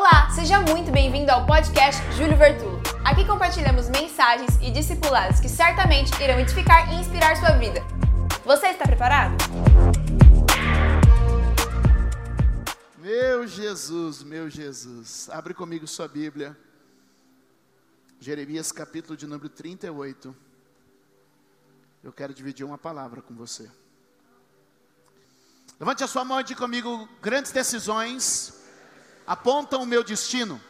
Olá, seja muito bem-vindo ao podcast Júlio Vertulo. Aqui compartilhamos mensagens e discipulados que certamente irão edificar e inspirar sua vida. Você está preparado? Meu Jesus, meu Jesus. Abre comigo sua Bíblia. Jeremias capítulo de número 38. Eu quero dividir uma palavra com você. Levante a sua mão e diga comigo: grandes decisões apontam o meu destino.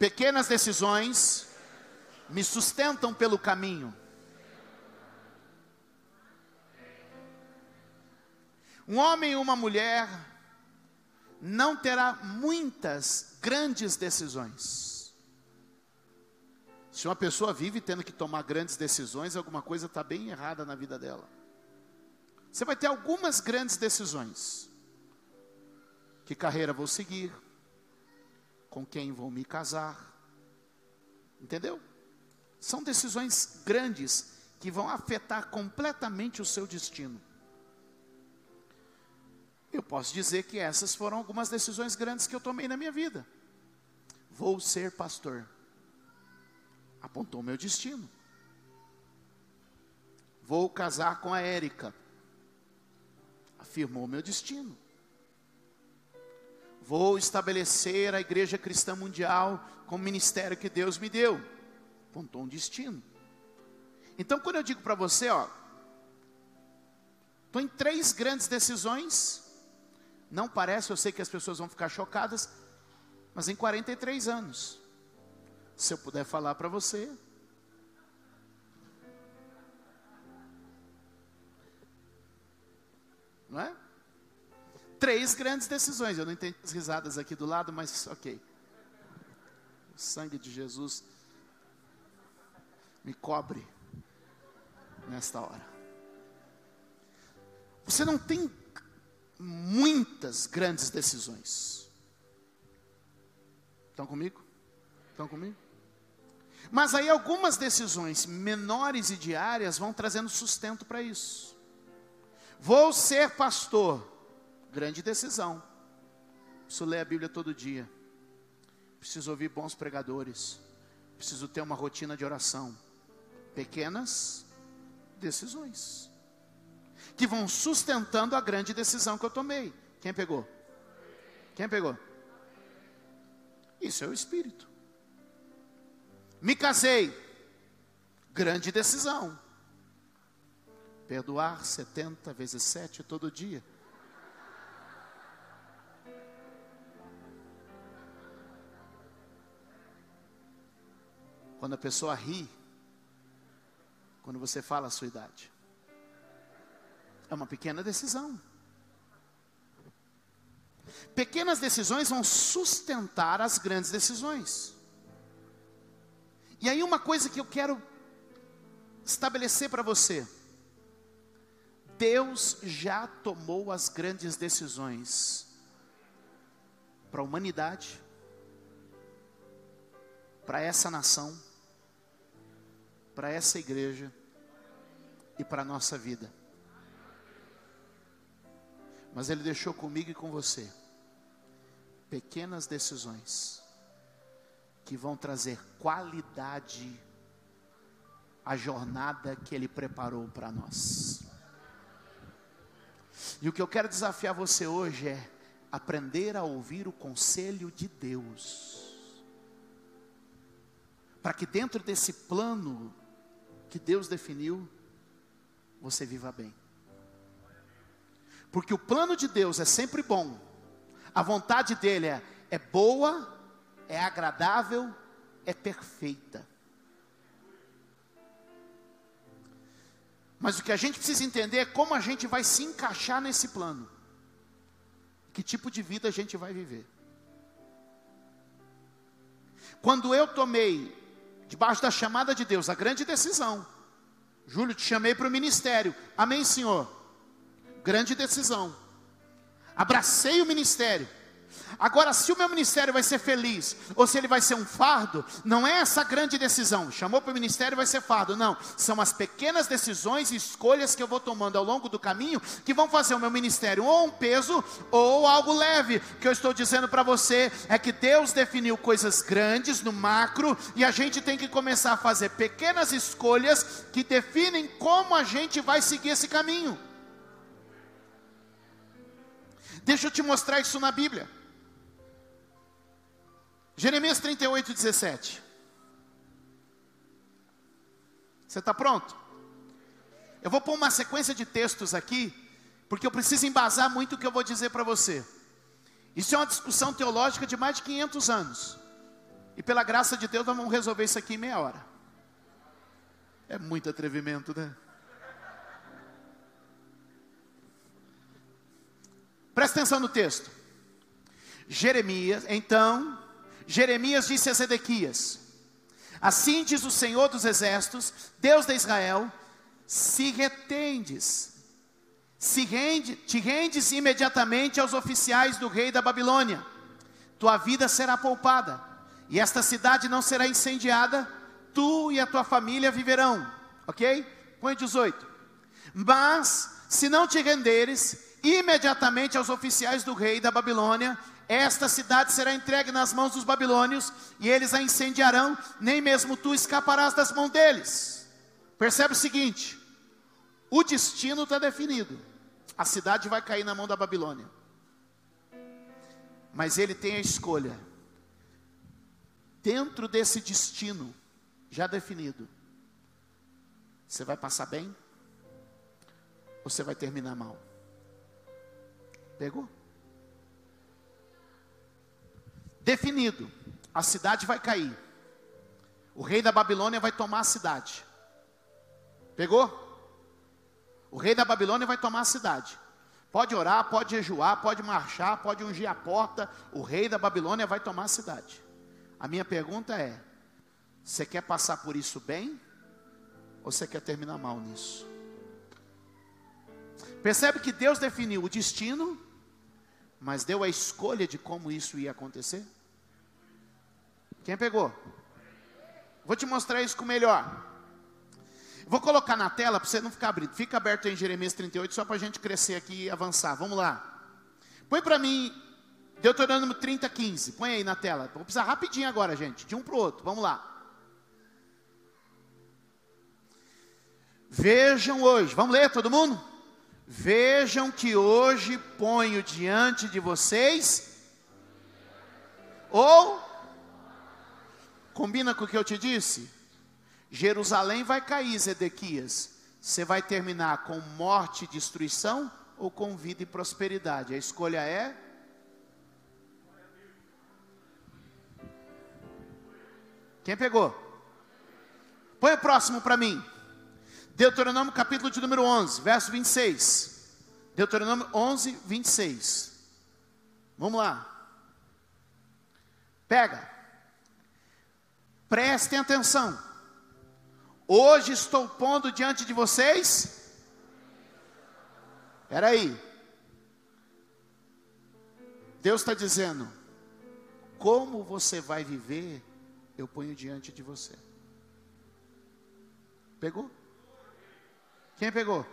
Pequenas decisões me sustentam pelo caminho. Um homem e uma mulher não terá muitas grandes decisões. Se uma pessoa vive tendo que tomar grandes decisões, alguma coisa está bem errada na vida dela. Você vai ter algumas grandes decisões. Que carreira vou seguir? Com quem vou me casar? Entendeu? São decisões grandes que vão afetar completamente o seu destino. Eu posso dizer que essas foram algumas decisões grandes que eu tomei na minha vida. Vou ser pastor. Apontou meu destino. Vou casar com a Érica. Afirmou meu destino. Vou estabelecer a Igreja Cristã Mundial como ministério que Deus me deu. Apontou um destino. Então, quando eu digo para você, ó, estou em três grandes decisões. Não parece, eu sei que as pessoas vão ficar chocadas, mas em 43 anos, se eu puder falar para você, não é? Três grandes decisões. Eu não entendi as risadas aqui do lado, mas ok. O sangue de Jesus me cobre nesta hora. Você não tem muitas grandes decisões. Estão comigo? Estão comigo? Mas aí algumas decisões menores e diárias vão trazendo sustento para isso. Vou ser pastor. Grande decisão. Preciso ler a Bíblia todo dia. Preciso ouvir bons pregadores. Preciso ter uma rotina de oração. Pequenas decisões. Que vão sustentando a grande decisão que eu tomei. Quem pegou? Quem pegou? Isso é o Espírito. Me casei. Grande decisão. Perdoar 70 vezes 7 todo dia. Quando a pessoa ri, quando você fala a sua idade. É uma pequena decisão. Pequenas decisões vão sustentar as grandes decisões. E aí, uma coisa que eu quero estabelecer para você: Deus já tomou as grandes decisões para a humanidade, para essa nação para essa igreja e para a nossa vida. Mas Ele deixou comigo e com você pequenas decisões que vão trazer qualidade à jornada que Ele preparou para nós. E o que eu quero desafiar você hoje é aprender a ouvir o conselho de Deus, para que dentro desse plano que Deus definiu, você viva bem. Porque o plano de Deus é sempre bom, a vontade dele é, é boa, é agradável, é perfeita. Mas o que a gente precisa entender é como a gente vai se encaixar nesse plano. Que tipo de vida a gente vai viver. Quando eu tomei debaixo da chamada de Deus, a grande decisão. Júlio, te chamei para o ministério. Amém, Senhor? Grande decisão. Abracei o ministério. Agora, se o meu ministério vai ser feliz ou se ele vai ser um fardo, não é essa grande decisão. Chamou para o ministério vai ser fardo, não. São as pequenas decisões e escolhas que eu vou tomando ao longo do caminho que vão fazer o meu ministério ou um peso ou algo leve. O que eu estou dizendo para você é que Deus definiu coisas grandes no macro e a gente tem que começar a fazer pequenas escolhas que definem como a gente vai seguir esse caminho. Deixa eu te mostrar isso na Bíblia. Jeremias 38, 17. Você está pronto? Eu vou pôr uma sequência de textos aqui, porque eu preciso embasar muito o que eu vou dizer para você. Isso é uma discussão teológica de mais de 500 anos. E pela graça de Deus, nós vamos resolver isso aqui em meia hora. É muito atrevimento, né? Presta atenção no texto. Jeremias, então, Jeremias disse a Zedequias: Assim diz o Senhor dos Exércitos, Deus de Israel: se retendes, se rende, te rendes imediatamente aos oficiais do rei da Babilônia, tua vida será poupada, e esta cidade não será incendiada, tu e a tua família viverão. Ok? Põe 18. Mas, se não te renderes, imediatamente aos oficiais do rei da Babilônia, esta cidade será entregue nas mãos dos babilônios, e eles a incendiarão, nem mesmo tu escaparás das mãos deles. Percebe o seguinte: o destino está definido, a cidade vai cair na mão da Babilônia, mas ele tem a escolha, dentro desse destino já definido, você vai passar bem, ou você vai terminar mal? Pegou? Definido: a cidade vai cair. O rei da Babilônia vai tomar a cidade. Pegou? O rei da Babilônia vai tomar a cidade. Pode orar, pode jejuar, pode marchar, pode ungir a porta. O rei da Babilônia vai tomar a cidade. A minha pergunta é: você quer passar por isso bem? Ou você quer terminar mal nisso? Percebe que Deus definiu o destino, mas deu a escolha de como isso ia acontecer? Quem pegou? Vou te mostrar isso com melhor. Vou colocar na tela para você não ficar abrindo. Fica aberto em Jeremias 38 só para a gente crescer aqui e avançar. Vamos lá. Põe para mim Deuteronômio 30, 15. Põe aí na tela. Vou precisar rapidinho agora, gente. De um para o outro. Vamos lá. Vejam hoje. Vamos ler todo mundo? Vejam que hoje ponho diante de vocês. Ou Combina com o que eu te disse? Jerusalém vai cair, Zedequias. Você vai terminar com morte e destruição ou com vida e prosperidade? A escolha é. Quem pegou? Põe o próximo para mim. Deuteronômio capítulo de número 11, verso 26. Deuteronômio 11, 26. Vamos lá. Pega. Prestem atenção. Hoje estou pondo diante de vocês. Espera aí. Deus está dizendo: como você vai viver, eu ponho diante de você. Pegou? Quem pegou?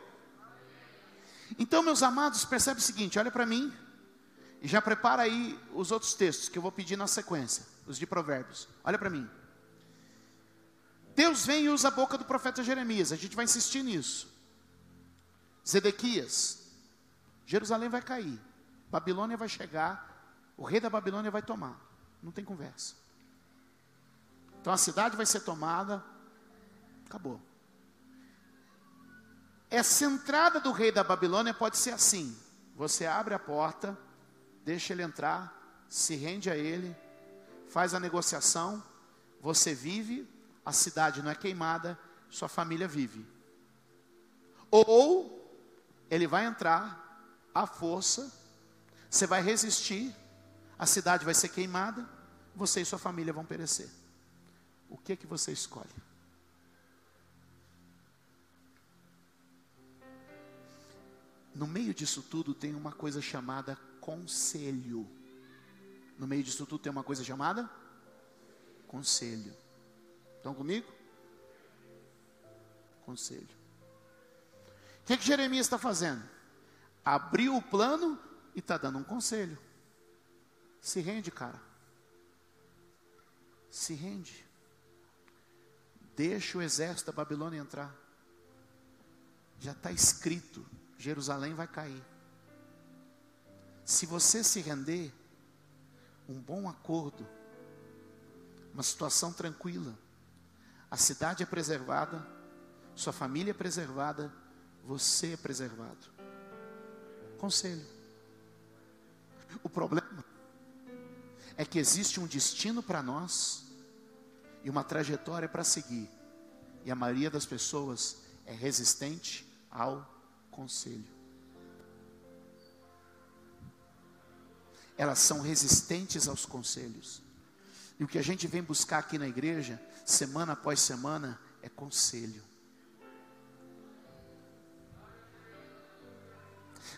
Então, meus amados, percebe o seguinte: olha para mim e já prepara aí os outros textos que eu vou pedir na sequência, os de Provérbios. Olha para mim. Deus vem e usa a boca do profeta Jeremias, a gente vai insistir nisso. Zedequias, Jerusalém vai cair, Babilônia vai chegar, o rei da Babilônia vai tomar, não tem conversa. Então a cidade vai ser tomada, acabou. Essa entrada do rei da Babilônia pode ser assim: você abre a porta, deixa ele entrar, se rende a ele, faz a negociação, você vive a cidade não é queimada, sua família vive. Ou ele vai entrar à força, você vai resistir, a cidade vai ser queimada, você e sua família vão perecer. O que que você escolhe? No meio disso tudo tem uma coisa chamada conselho. No meio disso tudo tem uma coisa chamada conselho. Estão comigo? Conselho. O que, que Jeremias está fazendo? Abriu o plano e está dando um conselho. Se rende, cara. Se rende. Deixa o exército da Babilônia entrar. Já está escrito: Jerusalém vai cair. Se você se render, um bom acordo, uma situação tranquila, a cidade é preservada, sua família é preservada, você é preservado. Conselho. O problema é que existe um destino para nós e uma trajetória para seguir. E a maioria das pessoas é resistente ao conselho. Elas são resistentes aos conselhos. E o que a gente vem buscar aqui na igreja, semana após semana, é conselho.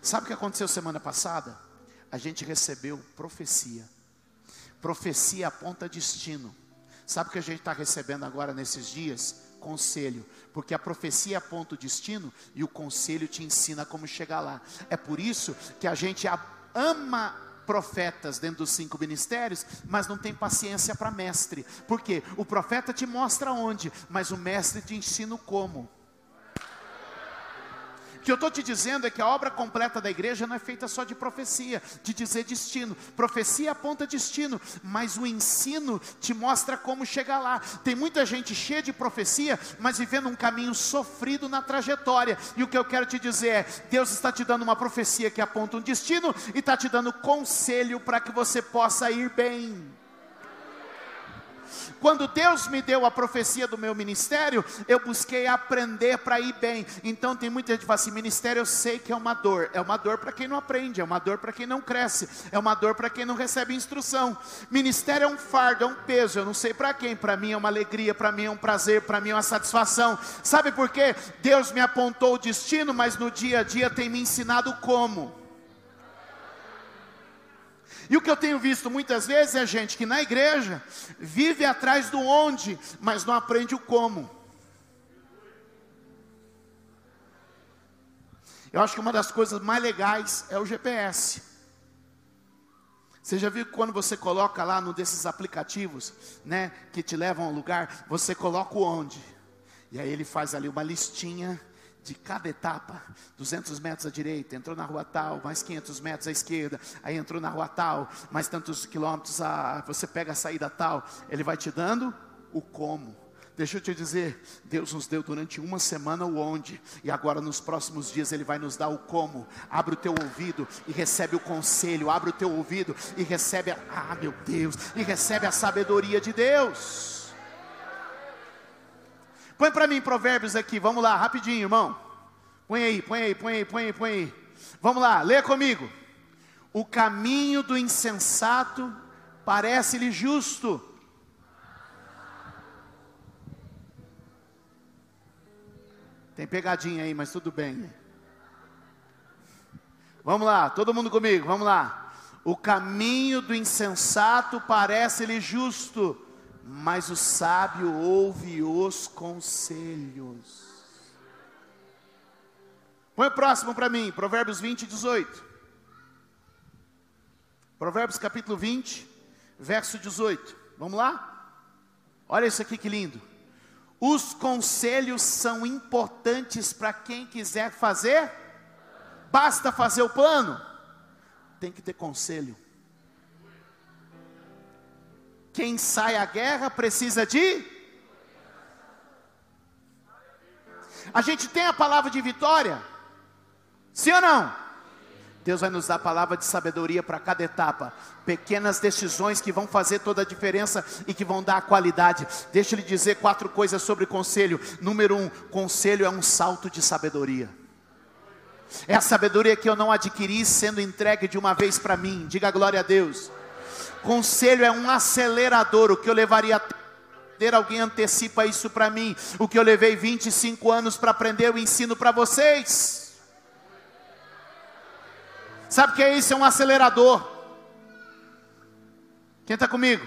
Sabe o que aconteceu semana passada? A gente recebeu profecia. Profecia aponta destino. Sabe o que a gente está recebendo agora nesses dias? Conselho, porque a profecia aponta o destino e o conselho te ensina como chegar lá. É por isso que a gente ama profetas dentro dos cinco ministérios, mas não tem paciência para mestre. Porque o profeta te mostra onde, mas o mestre te ensina como. Que eu estou te dizendo é que a obra completa da igreja não é feita só de profecia, de dizer destino. Profecia aponta destino, mas o ensino te mostra como chegar lá. Tem muita gente cheia de profecia, mas vivendo um caminho sofrido na trajetória. E o que eu quero te dizer é: Deus está te dando uma profecia que aponta um destino e está te dando conselho para que você possa ir bem. Quando Deus me deu a profecia do meu ministério, eu busquei aprender para ir bem. Então tem muita gente que fala assim: ministério eu sei que é uma dor. É uma dor para quem não aprende, é uma dor para quem não cresce, é uma dor para quem não recebe instrução. Ministério é um fardo, é um peso. Eu não sei para quem. Para mim é uma alegria, para mim é um prazer, para mim é uma satisfação. Sabe por quê? Deus me apontou o destino, mas no dia a dia tem me ensinado como. E o que eu tenho visto muitas vezes é gente que na igreja vive atrás do onde, mas não aprende o como. Eu acho que uma das coisas mais legais é o GPS. Você já viu que quando você coloca lá num desses aplicativos, né, que te levam a um lugar, você coloca o onde? E aí ele faz ali uma listinha de cada etapa, 200 metros à direita, entrou na rua tal, mais 500 metros à esquerda, aí entrou na rua tal, mais tantos quilômetros, a, você pega a saída tal, ele vai te dando o como. Deixa eu te dizer, Deus nos deu durante uma semana o onde, e agora nos próximos dias Ele vai nos dar o como. Abre o teu ouvido e recebe o conselho, abre o teu ouvido e recebe, a, ah meu Deus, e recebe a sabedoria de Deus. Põe para mim Provérbios aqui, vamos lá, rapidinho, irmão. Põe aí, põe aí, põe aí, põe aí, põe aí. Vamos lá, lê comigo. O caminho do insensato parece-lhe justo. Tem pegadinha aí, mas tudo bem. Vamos lá, todo mundo comigo, vamos lá. O caminho do insensato parece-lhe justo mas o sábio ouve os conselhos. Põe o próximo para mim, Provérbios 20, 18. Provérbios capítulo 20, verso 18. Vamos lá? Olha isso aqui que lindo. Os conselhos são importantes para quem quiser fazer. Basta fazer o plano. Tem que ter conselho. Quem sai à guerra precisa de. A gente tem a palavra de vitória? Sim ou não? Deus vai nos dar a palavra de sabedoria para cada etapa, pequenas decisões que vão fazer toda a diferença e que vão dar a qualidade. Deixa eu lhe dizer quatro coisas sobre conselho. Número um, conselho é um salto de sabedoria. É a sabedoria que eu não adquiri sendo entregue de uma vez para mim. Diga glória a Deus. Conselho é um acelerador, o que eu levaria alguém antecipa isso para mim. O que eu levei 25 anos para aprender, eu ensino para vocês. Sabe o que é isso? É um acelerador. Quem está comigo?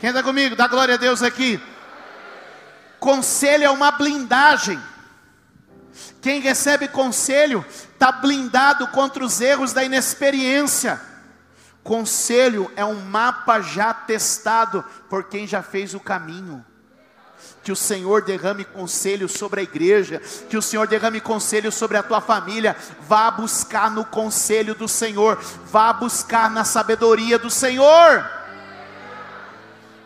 Quem está comigo? Dá glória a Deus aqui. Conselho é uma blindagem. Quem recebe conselho está blindado contra os erros da inexperiência. Conselho é um mapa já testado por quem já fez o caminho. Que o Senhor derrame conselho sobre a igreja, que o Senhor derrame conselho sobre a tua família. Vá buscar no conselho do Senhor, vá buscar na sabedoria do Senhor.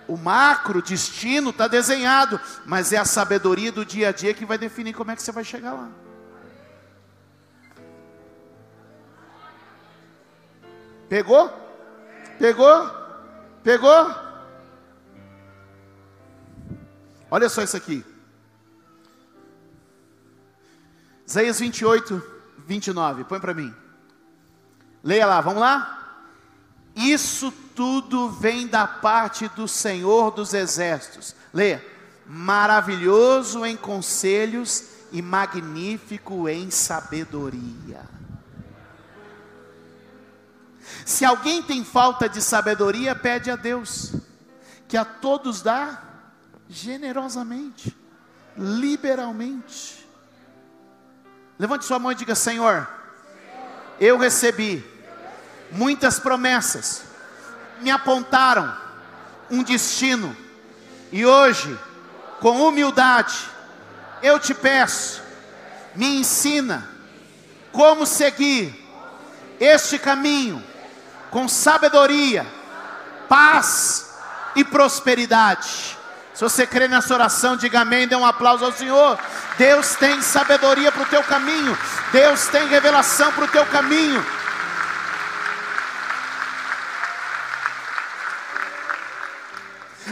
O macro destino está desenhado, mas é a sabedoria do dia a dia que vai definir como é que você vai chegar lá. Pegou? Pegou? Pegou? Olha só isso aqui. Isaías 28, 29. Põe para mim. Leia lá, vamos lá? Isso tudo vem da parte do Senhor dos Exércitos. Leia. Maravilhoso em conselhos e magnífico em sabedoria. Se alguém tem falta de sabedoria, pede a Deus, que a todos dá generosamente, liberalmente. Levante sua mão e diga: Senhor, eu recebi muitas promessas, me apontaram um destino, e hoje, com humildade, eu te peço, me ensina como seguir este caminho com sabedoria, paz e prosperidade. Se você crê nessa oração, diga amém, dê um aplauso ao Senhor. Deus tem sabedoria para o teu caminho, Deus tem revelação para o teu caminho.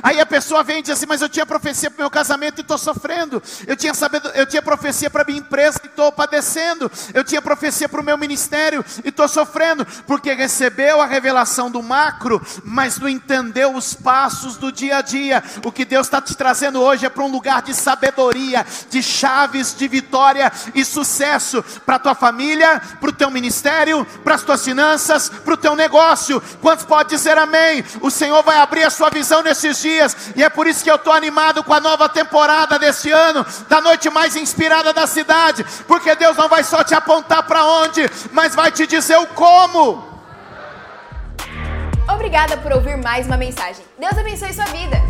Aí a pessoa vem e diz assim: Mas eu tinha profecia para o meu casamento e estou sofrendo. Eu tinha, sabedo, eu tinha profecia para a minha empresa e estou padecendo. Eu tinha profecia para o meu ministério e estou sofrendo. Porque recebeu a revelação do macro, mas não entendeu os passos do dia a dia. O que Deus está te trazendo hoje é para um lugar de sabedoria, de chaves de vitória e sucesso para a tua família, para o teu ministério, para as tuas finanças, para o teu negócio. Quantos pode dizer amém? O Senhor vai abrir a sua visão nesses dias, e é por isso que eu estou animado com a nova temporada deste ano, da noite mais inspirada da cidade, porque Deus não vai só te apontar para onde, mas vai te dizer o como. Obrigada por ouvir mais uma mensagem. Deus abençoe sua vida.